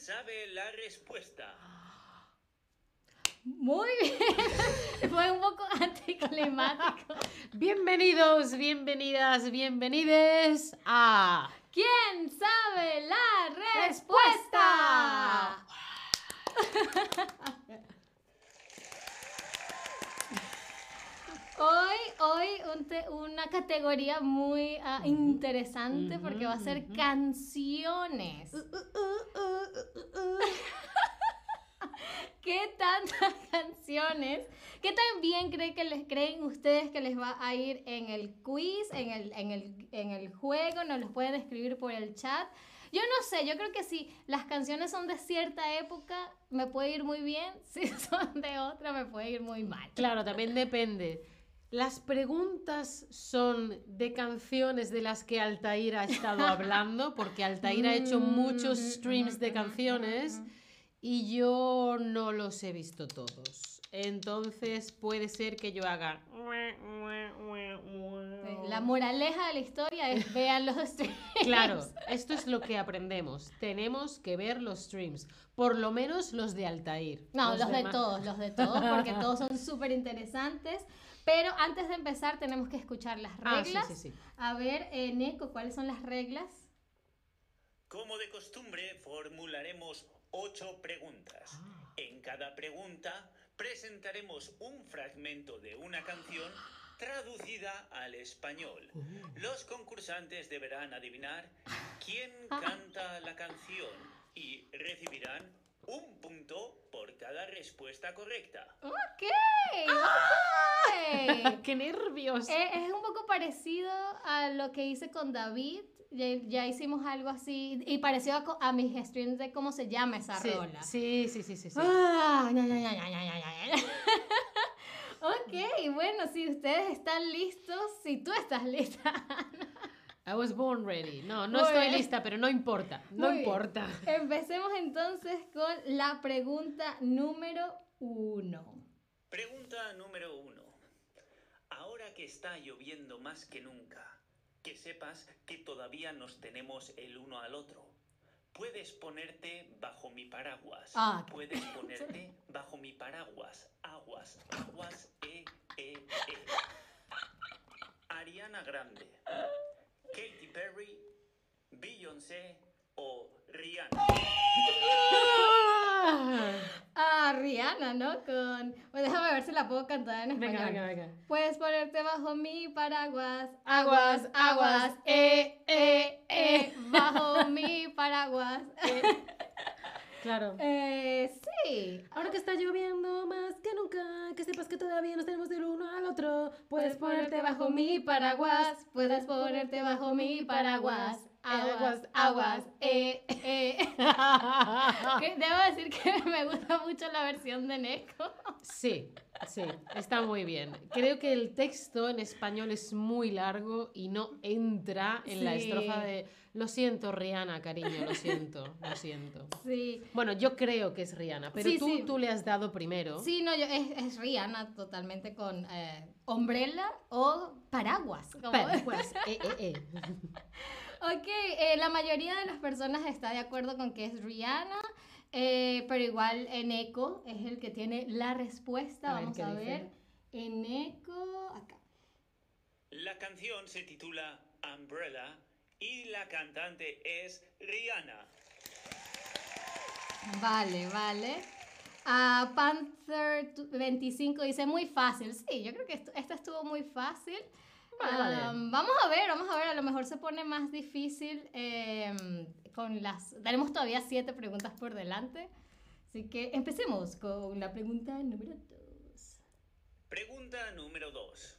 sabe la respuesta? Muy bien. Fue un poco anticlimático. Bienvenidos, bienvenidas, bienvenides a... ¿Quién sabe la respuesta? Hoy, hoy un te- una categoría muy ah, interesante porque va a ser canciones. ¿Qué tantas canciones? ¿Qué tan bien cree que les creen ustedes que les va a ir en el quiz, en el, en el, en el juego? Nos los pueden escribir por el chat. Yo no sé, yo creo que si las canciones son de cierta época, me puede ir muy bien. Si son de otra, me puede ir muy mal. Claro, también depende. Las preguntas son de canciones de las que Altair ha estado hablando, porque Altair ha hecho muchos streams de canciones y yo no los he visto todos. Entonces puede ser que yo haga... La moraleja de la historia es vean los streams. Claro, esto es lo que aprendemos. Tenemos que ver los streams, por lo menos los de Altair. No, los, de todos, los de todos, porque todos son súper interesantes. Pero antes de empezar tenemos que escuchar las Ah, sí, reglas. sí, sí. A ver, eh, Neko, ¿cuáles son las reglas? Como de costumbre, formularemos ocho preguntas. Ah. En cada pregunta presentaremos un fragmento de una canción traducida al español. Los concursantes deberán adivinar quién canta la canción y recibirán un punto por cada respuesta correcta. Ok. Ah. ¡Qué nervios! Eh, es un poco parecido a lo que hice con David. Ya, hicimos algo así y parecido a, a, mis streams de cómo se llama esa sí, rola. Sí, sí, sí, sí. sí. Ah, ya, ya, ok, bueno, si ustedes están listos, si tú estás lista. I was born ready. No, no estoy lista, pero no importa. No importa. Empecemos entonces con la pregunta número uno. Pregunta número uno. Ahora que está lloviendo más que nunca, sepas que todavía nos tenemos el uno al otro. Puedes ponerte bajo mi paraguas. Ah, Puedes ponerte bajo mi paraguas. Aguas, aguas, e, e, e. Ariana Grande, Katy Perry, Beyoncé o Rihanna. Ah, Rihanna, ¿no? Con... Pues déjame ver si la puedo cantar en español. Venga, venga, venga. Puedes ponerte bajo mi paraguas. Aguas, aguas, eh, eh, eh. Bajo mi paraguas. Claro. Eh, sí. Ahora que está lloviendo más que nunca, que sepas que todavía nos tenemos del uno al otro. Puedes ponerte bajo mi paraguas. Puedes ponerte bajo mi paraguas. Aguas, aguas, eh, eh. Que Debo decir que me gusta mucho la versión de Neko. Sí, sí, está muy bien. Creo que el texto en español es muy largo y no entra en la Sí. estrofa de Lo siento, Rihanna, cariño, lo siento, lo siento. Sí. Bueno, yo creo que es Rihanna, pero Sí, tú, sí. tú le has dado primero. Sí, no, yo, es, es Rihanna totalmente con eh, o paraguas. pues, eh, eh, eh. Ok, eh, la mayoría de las personas está de acuerdo con que es Rihanna, eh, pero igual Eneco es el que tiene la respuesta. Vamos a dice. ver. Eneco, acá. La canción se titula Umbrella y la cantante es Rihanna. Vale, vale. Ah, Panther 25 dice muy fácil. Sí, yo creo que esto- esta estuvo muy fácil. Am, vamos a ver, vamos a ver. A lo mejor se pone más difícil em, con las. Tenemos todavía siete preguntas por delante. Así que empecemos con la pregunta número 2. Pregunta número 2.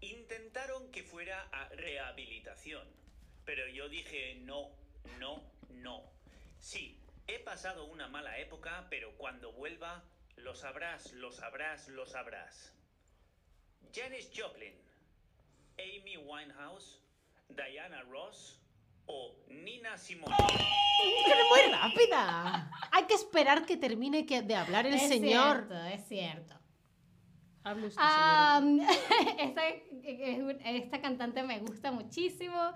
Intentaron que fuera a rehabilitación, pero yo dije no, no, no. Sí, he pasado una mala época, pero cuando vuelva, lo sabrás, lo sabrás, lo sabrás. Janis Joplin, Amy Winehouse, Diana Ross o Nina Simone. Pero muy rápida. Hay que esperar que termine que- de hablar el es señor. Cierto, es cierto. Hable usted, Am, esta, esta cantante me gusta muchísimo.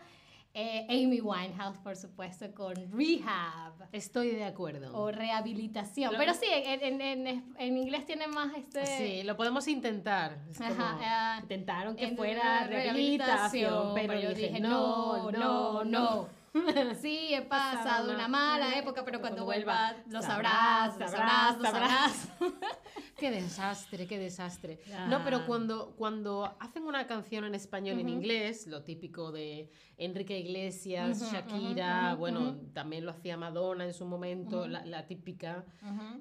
Eh, Amy Winehouse, por supuesto, con Rehab Estoy de acuerdo. o rehabilitación. Lo- Pero sí, en, en- en- en inglés tiene más este... Sí, lo podemos intentar. Es Ajá, como- ah, intentaron que fuera rehabilitación, pero, yo dije, dije, no, no, no. Sí, he Pasado una- una mala época, pero cuando cuando vuelva vuelva, lo sabrás, sabrás, lo sabrás, sabrás, lo sabrás. Qué desastre, qué desastre. Ya. No, pero cuando, cuando hacen una canción en español y en Ujú. inglés, lo típico de Enrique Iglesias, Ujú, Shakira, ujú, bueno, ujú. también lo hacía Madonna en su momento, la, la típica,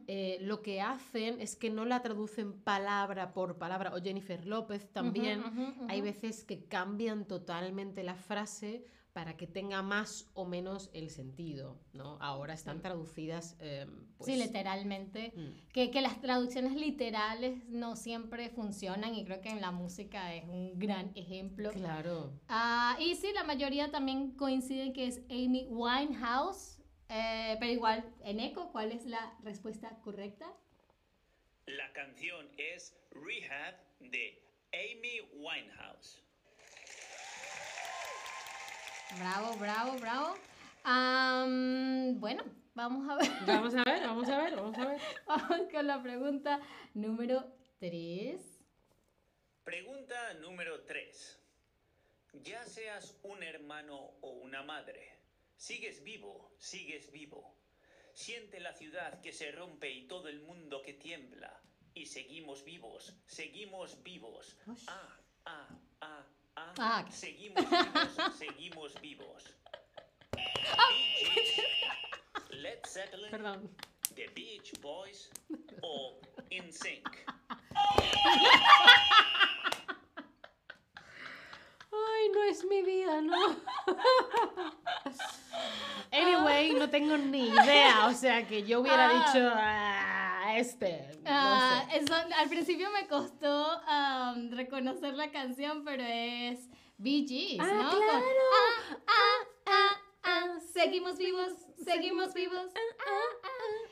eh, lo que hacen es que no la traducen palabra por palabra, o Jennifer López también, hay veces que cambian totalmente la frase para que tenga más o menos el sentido, ¿no? Ahora están traducidas, eh, pues, sí, literalmente. mm. Que, que las traducciones literales no siempre funcionan y creo que en la música es un gran ejemplo. Claro. Ah, y sí, la mayoría también coinciden que es Amy Winehouse, eh, pero igual, en eco, ¿cuál es la respuesta correcta? La canción es Rehab de Amy Winehouse. Bravo, bravo, bravo. Am, bueno, vamos a ver. Vamos a ver, vamos a ver, vamos a ver. Vamos con la pregunta número 3. Pregunta número 3. Ya seas un hermano o una madre, sigues vivo, sigues vivo. Siente la ciudad que se rompe y todo el mundo que tiembla. Y seguimos vivos, seguimos vivos. Ush. Ah, ok. Seguimos vivos, seguimos vivos. Bee Gees, Led Zeppelin, Perdón. The Beach Boys o In Sync. Ay, no es mi vida, no. Anyway, no tengo ni idea. O sea, que yo hubiera Ah. dicho "Ah, este. No Ah, sé. eso, al principio me costó reconocer la canción, pero es Bee Gees, Ah, ¿no? Con, claro. ah, ah, ah, ah, seguimos vivos, seguimos vivos.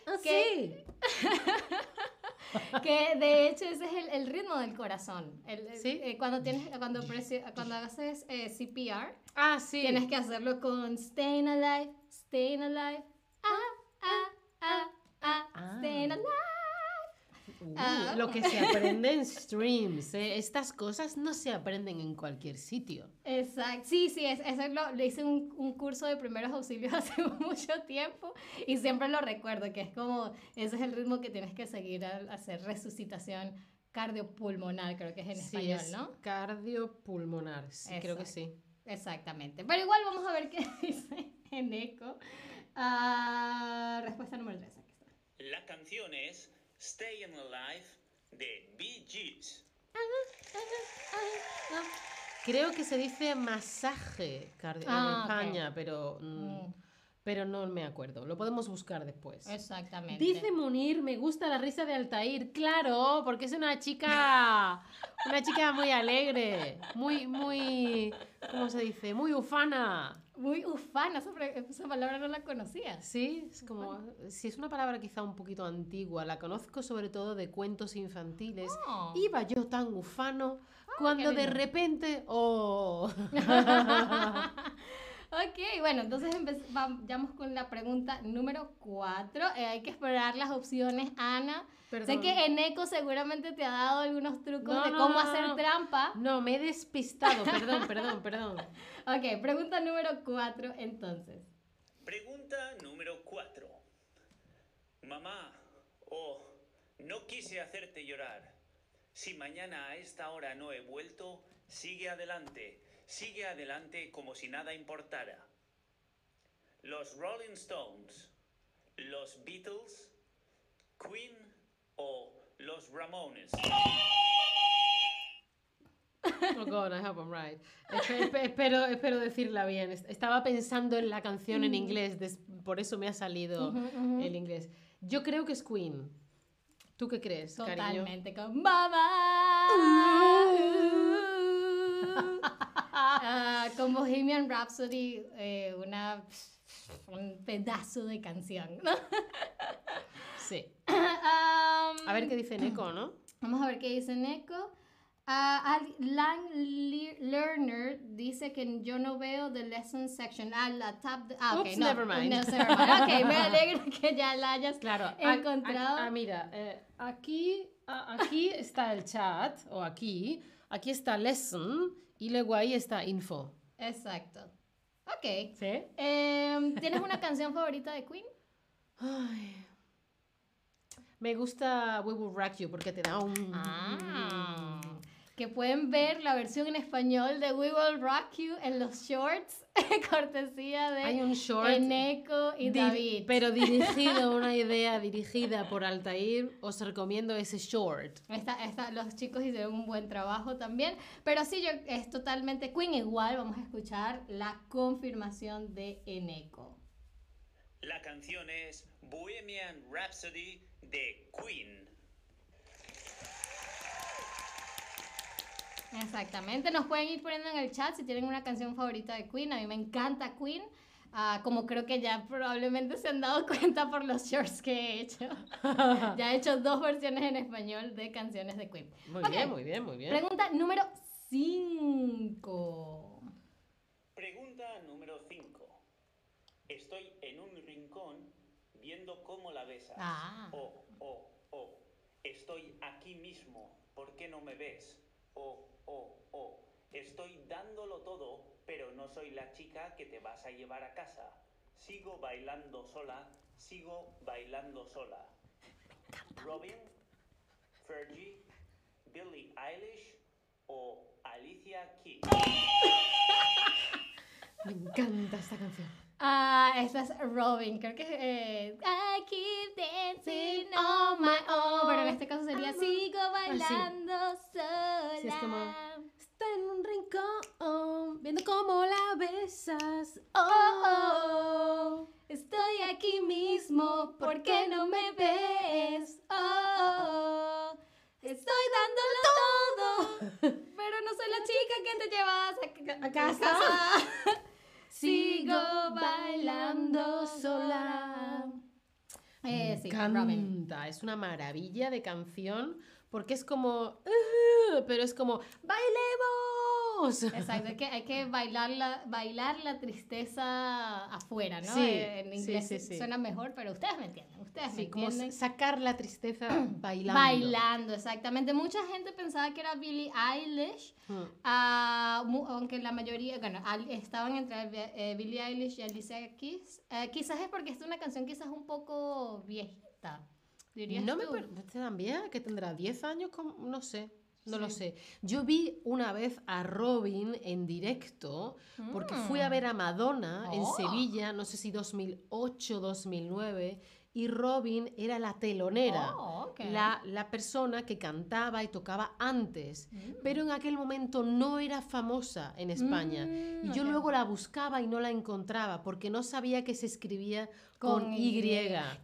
Ah, que- sí. Que de hecho ese es el, el ritmo del corazón. El- el- Sí. eh, cuando, tienes, cuando, presi- cuando haces eh, CPR, Ah, sí. tienes que hacerlo con Staying Alive, Staying Alive. Ah, ah, ah, Ah. Staying Alive. Uh, Ah. Lo que se aprende en streams. ¿eh? Estas cosas no se aprenden en cualquier sitio. Exacto. Sí, sí, es, eso lo, le hice un, un curso de primeros auxilios hace mucho tiempo y siempre lo recuerdo, que es como, ese es el ritmo que tienes que seguir al hacer resucitación cardiopulmonar, creo que es en Sí, español, es ¿no? cardiopulmonar. Sí, creo que sí. Exactamente. Pero igual vamos a ver qué dice en eco. Ah, respuesta número 3. Aquí está. La canción es Stayin' Alive de Bee Gees. Creo que se dice masaje Ah, en ok. España, pero, mm, Mm. Pero no me acuerdo. Lo podemos buscar después. Exactamente. Dice Munir, me gusta la risa de Altair. Claro, porque es una chica, una chica muy alegre, muy, muy, ¿cómo se dice? Muy ufana. Muy ufana, esa, pre- esa palabra no la conocías. Sí, es como, si es una palabra quizá un poquito antigua, la conozco sobre todo de cuentos infantiles. Oh. Iba yo tan ufano cuando de repente, oh, Ok, bueno, entonces vamos con la pregunta número 4. hay que esperar las opciones, Ana. Sé Perdón. que Eneco seguramente te ha dado algunos trucos No, de no, cómo no, hacer no. trampa. no, me he despistado, perdón, perdón, perdón. Ok, pregunta número 4 entonces. Pregunta número 4. Mamá, oh, no quise hacerte llorar. Si mañana a esta hora no he vuelto, sigue adelante, sigue adelante como si nada importara. Los Rolling Stones, los Beatles, Queen o los Ramones. Oh God, I hope I'm right. Espe- espe- espero, espero decirla bien. Est- Estaba pensando en la canción en inglés, des- por eso me ha salido el inglés. Yo creo que es Queen. ¿Tú qué crees, cariño? Totalmente con mamá. Ah, con Bohemian Rhapsody, eh, una, un pedazo de canción. ¿no? Sí. Am, A ver qué dice Neko, ¿no? Vamos a ver qué dice Neko. Ah, Al- Lang Le- Learner dice que yo no veo the lesson section. Ah, la tab. de- ah, ok, Oops, no. never mind. No, never mind. Ok, me alegro que ya la hayas Claro, encontrado. ah, mira, eh, aquí, a- aquí está el chat, o aquí, aquí está lesson, y luego ahí está info. Exacto. Ok. ¿Sí? Em, ¿Tienes una canción favorita de Queen? Ay. Me gusta We Will Rock You porque te da un... Ah. Que pueden ver la versión en español de We Will Rock You en los shorts, cortesía de Hay un short Eneco y David. Pero dirigido, una idea dirigida por Altair, os recomiendo ese short. Esta- esta- los chicos hicieron un buen trabajo también. Pero sí, yo, es totalmente Queen. Igual vamos a escuchar la confirmación de Eneco. La canción es Bohemian Rhapsody de Queen. Exactamente. Nos pueden ir poniendo en el chat si tienen una canción favorita de Queen. A mí me encanta Queen. Ah, como creo que ya probablemente se han dado cuenta por los shorts que he hecho. ya he hecho dos versiones en español de canciones de Queen. Muy Ok. bien, muy bien, muy bien. Pregunta número 5. Pregunta número 5. Estoy en un rincón viendo cómo la besas. Ah. Oh, oh, oh. Estoy aquí mismo. ¿Por qué no me ves? Oh, oh, oh. Estoy dándolo todo, pero no soy la chica que te vas a llevar a casa. Sigo bailando sola, sigo bailando sola. Robin, Fergie, Billie Eilish o Alicia Keys. Me encanta esta canción. Ah, esa es Robin. Creo que es. eh, I keep dancing on my own. Pero en este caso sería Sigo bailando sola. Sí, es como- Está en un rincón, viendo cómo la besas. Oh, oh, estoy aquí mismo, ¿por qué no me ves? Oh, oh, oh, estoy dándolo todo, pero no soy la chica que te llevas a, casa. Sigo bailando sola. Eh, sí, Robin. es una maravilla de canción porque es como, "Uh", pero es como, bailemos. Exacto, hay que, hay que bailar, la, bailar la tristeza afuera, ¿no? Sí, Eh, en inglés sí, sí. suena mejor, pero ustedes me entienden, ustedes me Sí, como entienden. sacar la tristeza bailando. Bailando, exactamente. Mucha gente pensaba que era Billie Eilish, Mm. ah, mu- aunque la mayoría, bueno, estaban entre eh, Billie Eilish y Alicia Keys. Eh, quizás es porque es una canción quizás un poco viejita, dirías No me tú. parece también que tendrá 10 años, como- no sé. No lo sé. Yo vi una vez a Robin en directo porque fui a ver a Madonna en Oh. Sevilla, no sé si 2008, 2009, y Robin era la telonera, Oh, la, la persona que cantaba y tocaba antes, pero en aquel momento no era famosa en España. Mm, y yo luego la buscaba y no la encontraba porque no sabía que se escribía con, y.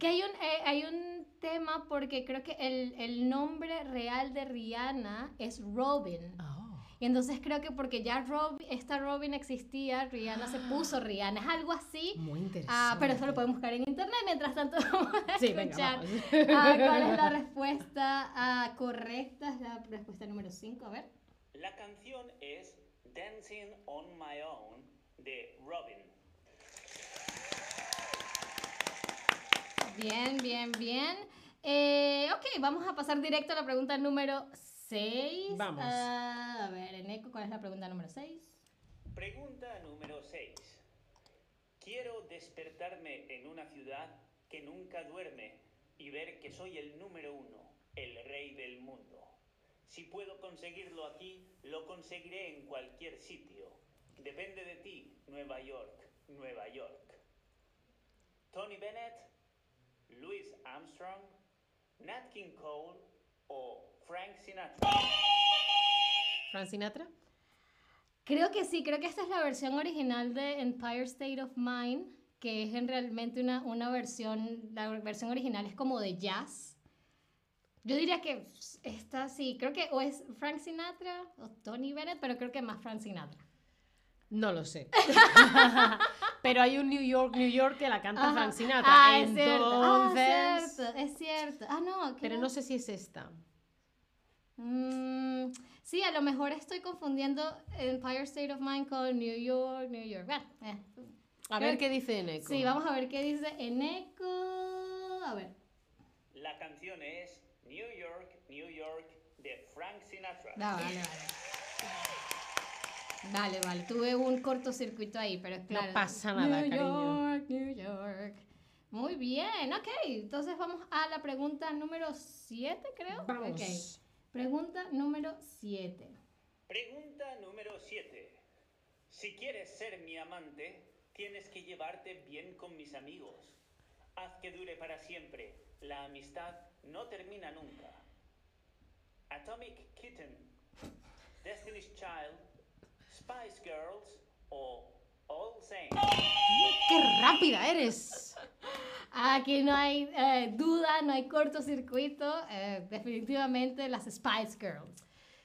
Que hay un, eh, hay un tema porque creo que el, el nombre real de Rihanna es Robin. Oh. Y entonces creo que porque ya Rob, esta Robin existía, Rihanna se puso Rihanna. Es algo así. Muy interesante. Ah, pero eso lo pueden buscar en internet. Mientras tanto, vamos a Sí, venga, escuchar vamos. ah, cuál es la respuesta ah, correcta. Es la respuesta número 5. A ver. La canción es Dancing on My Own de Robin. Bien, bien, bien. Eh, ok, vamos a pasar directo a la pregunta número 6. Vamos. a ver, Eneco, ¿cuál es la pregunta número 6? Pregunta número 6. Quiero despertarme en una ciudad que nunca duerme y ver que soy el número uno, el rey del mundo. Si puedo conseguirlo aquí, lo conseguiré en cualquier sitio. Depende de ti, Nueva York, Nueva York. Tony Bennett, Louis Armstrong, Nat King Cole o Frank Sinatra. Fran Sinatra. Creo que sí, creo que esta es la versión original de Empire State of Mind, que es en realmente una, una versión, la versión original es como de jazz. Yo diría que esta sí, creo que o es Frank Sinatra o Tony Bennett, pero creo que más Frank Sinatra. No lo sé. Pero hay un New York, New York que la canta Ajá. Frank Sinatra. Ah, es cierto. Ah, cierto, es cierto. Ah, no. Pero no sé si es esta. Mm, Sí, a lo mejor estoy confundiendo Empire State of Mind con New York, New York. Bueno, eh, A ver qué dice Eneco. Sí, vamos a ver qué dice Eneco. A ver. La canción es New York, New York de Frank Sinatra. Ah, vale, vale. Vale, vale. Tuve un cortocircuito ahí, pero claro. pasa nada, New cariño. York, New York. Muy bien, ok. Entonces vamos a la pregunta número 7, creo. Vamos. Ok. Pregunta número 7. Pregunta número 7. Si quieres ser mi amante, tienes que llevarte bien con mis amigos. Haz que dure para siempre. La amistad no termina nunca. Atomic Kitten, Destiny's Child, Spice Girls o All Saints. ¡Qué rápida eres! Aquí no hay eh, duda, no hay cortocircuito. eh, definitivamente las Spice Girls.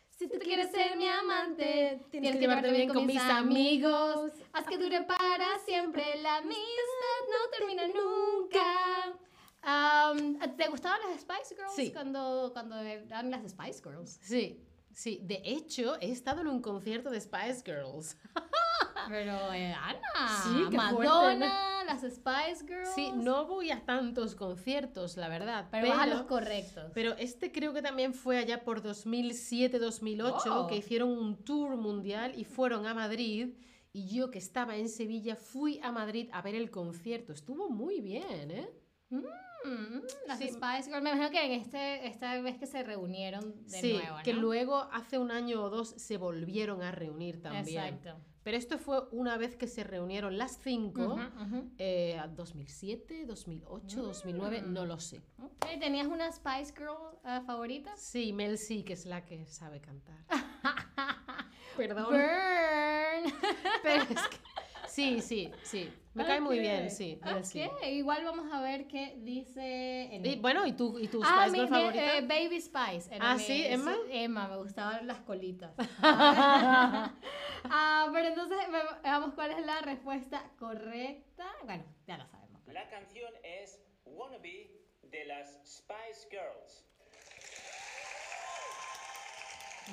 Si tú quieres ser mi amante, tienes que llevarte bien con mis amigos. Haz que dure para siempre. La amistad no termina nunca. Am, ¿Te gustaban las Spice Girls Sí. cuando, cuando eran las Spice Girls? Sí, sí. De hecho, he estado en un concierto de Spice Girls. Pero eh, Ana, Sí, Madonna, las Spice Girls. Sí, no voy a tantos conciertos, la verdad. pero, vas a los correctos. pero este creo que también fue allá por 2007-2008, Oh. que hicieron un tour mundial y fueron a Madrid. Y yo, que estaba en Sevilla, fui a Madrid a ver el concierto. Estuvo muy bien, ¿eh? Mm, las Sí. Spice Girls, me imagino que en este, esta vez que se reunieron de sí, nuevo, ¿no? que luego hace un año o dos se volvieron a reunir también. Exacto. Pero esto fue una vez que se reunieron las cinco. Ujú, ujú. eh, 2007, 2008, 2009, no lo sé. Ok, ¿Tenías una Spice Girl eh, favorita? Sí, Mel sí, que es la que sabe cantar. Perdón. Burn. Pero es que- sí, sí, sí. Me cae muy bien, sí. Igual vamos a ver qué dice en Y, bueno, ¿y tu, y tu Ah, Spice mi- Girl mi- favorita? eh, Baby Spice. era Ah, mi- ¿sí? ¿Emma? Emma, me gustaban las colitas. ah, pero entonces ve- veamos cuál es la respuesta correcta. Bueno, ya lo sabemos. La canción es Wannabe de las Spice Girls.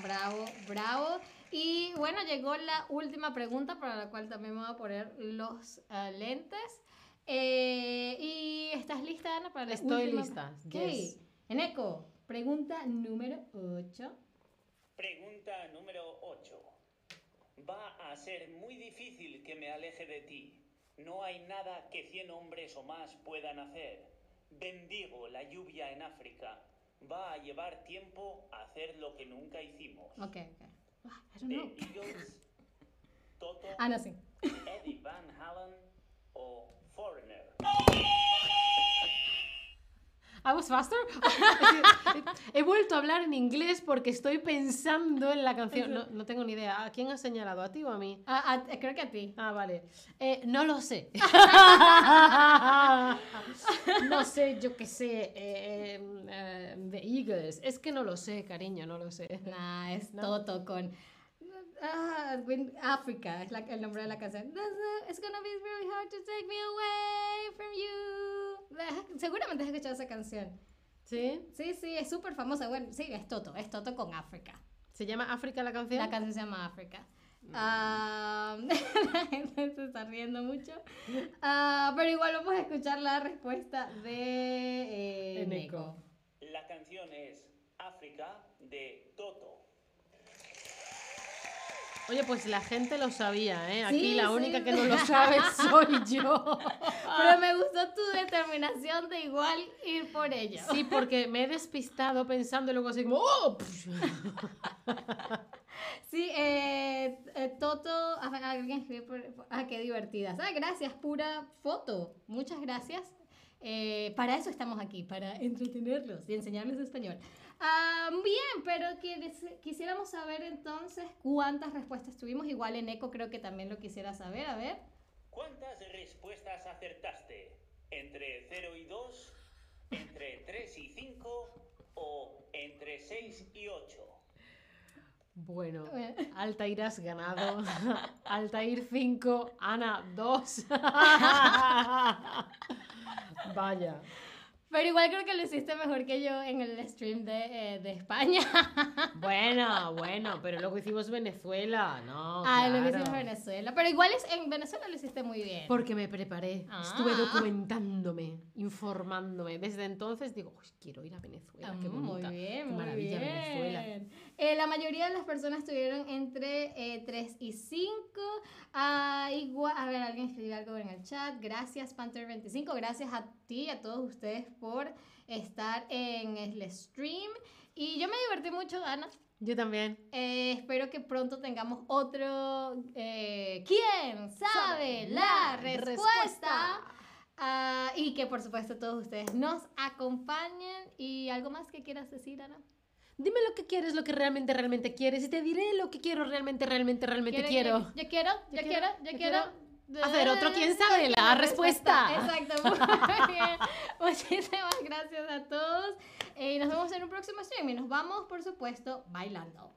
Bravo, bravo. Y bueno, llegó la última pregunta para la cual también me voy a poner los eh, lentes. Eh, ¿Y estás lista, Ana, para la Estoy última? lista, Ok. yes. Eneco, pregunta número 8. Pregunta número 8. Va a ser muy difícil que me aleje de ti. No hay nada que 100 hombres o más puedan hacer. Bendigo la lluvia en África. Va a llevar tiempo hacer lo que nunca hicimos. Ok, ok. I don't The know. Eagles, Toto, Ah, no, sí. Eddie Van Halen o Foreigner. I was faster. He vuelto a hablar en inglés porque estoy pensando en la canción. No, no tengo ni idea. ¿A quién has señalado? ¿A ti o a mí? Creo que a ti. Ah, vale. Eh, no lo sé. no sé, yo qué sé. eh, eh, The Eagles. Es que no lo sé, cariño, no lo sé. Nah, es No. Toto con. Ah, Win- África es la- el nombre de la canción. It's gonna be really hard to take me away from you. Seguramente has escuchado esa canción. ¿Sí? Sí, sí, es súper famosa. Bueno, sí, es Toto, es Toto con África. ¿Se llama África la canción? La canción se llama África. Ah, la gente se está riendo mucho. Ah, pero igual vamos a escuchar la respuesta de eh. Neko. La canción es África de Toto. Oye, pues la gente lo sabía, ¿eh? Aquí Sí, la sí. única que no lo sabe soy yo. Pero me gustó tu determinación de igual ir por ello. Sí, porque me he despistado pensando y luego así como... ¡Oh! Sí, eh, eh, Toto, alguien escribió por- ah, qué divertidas. Ah, gracias, pura foto. Muchas gracias. Eh, para eso estamos aquí, para entretenerlos y enseñarles español. Ah, bien, pero quisiéramos saber entonces cuántas respuestas tuvimos. Igual en Eco creo que también lo quisiera saber. A ver. ¿Cuántas respuestas acertaste? ¿Entre 0 y 2? ¿Entre 3 y 5? ¿O entre 6 y 8? Bueno, Bueno. Altair has ganado. Altair 5, Ana 2. Vaya. Pero igual creo que lo hiciste mejor que yo en el stream de, eh, de España. Bueno, bueno, pero luego hicimos Venezuela, ¿no? Ah, lo que claro. hicimos en Venezuela. Pero igual es, en Venezuela lo hiciste muy bien. Porque me preparé, estuve Ah. documentándome, informándome. Desde entonces digo, "Uy, quiero ir a Venezuela, qué Ah, bonita, Muy bien, qué muy maravilla bien. Venezuela. Eh, la mayoría de las personas tuvieron entre 3 y 5. igual, a ver, alguien escribió algo en el chat. Gracias, Panther25. Gracias a ti, a todos ustedes por estar en el stream. Y yo me divertí mucho, Ana. Yo también. Eh, espero que pronto tengamos otro. eh, ¿Quién sabe la respuesta? Ah, y que por supuesto todos ustedes nos acompañen. ¿Y algo más que quieras decir, Ana? Dime lo que quieres, lo que realmente, realmente quieres, y te diré lo que quiero, realmente, realmente, realmente ¿Quiere- quiero. Yo quiero, yo, Yo quiero, quiero, yo yo quiero. Hacer otro ¿Quién sabe la respuesta? Exacto, muy bien. Muchísimas gracias a todos. Eh, y nos vemos en un próximo stream. Y nos vamos, por supuesto, bailando.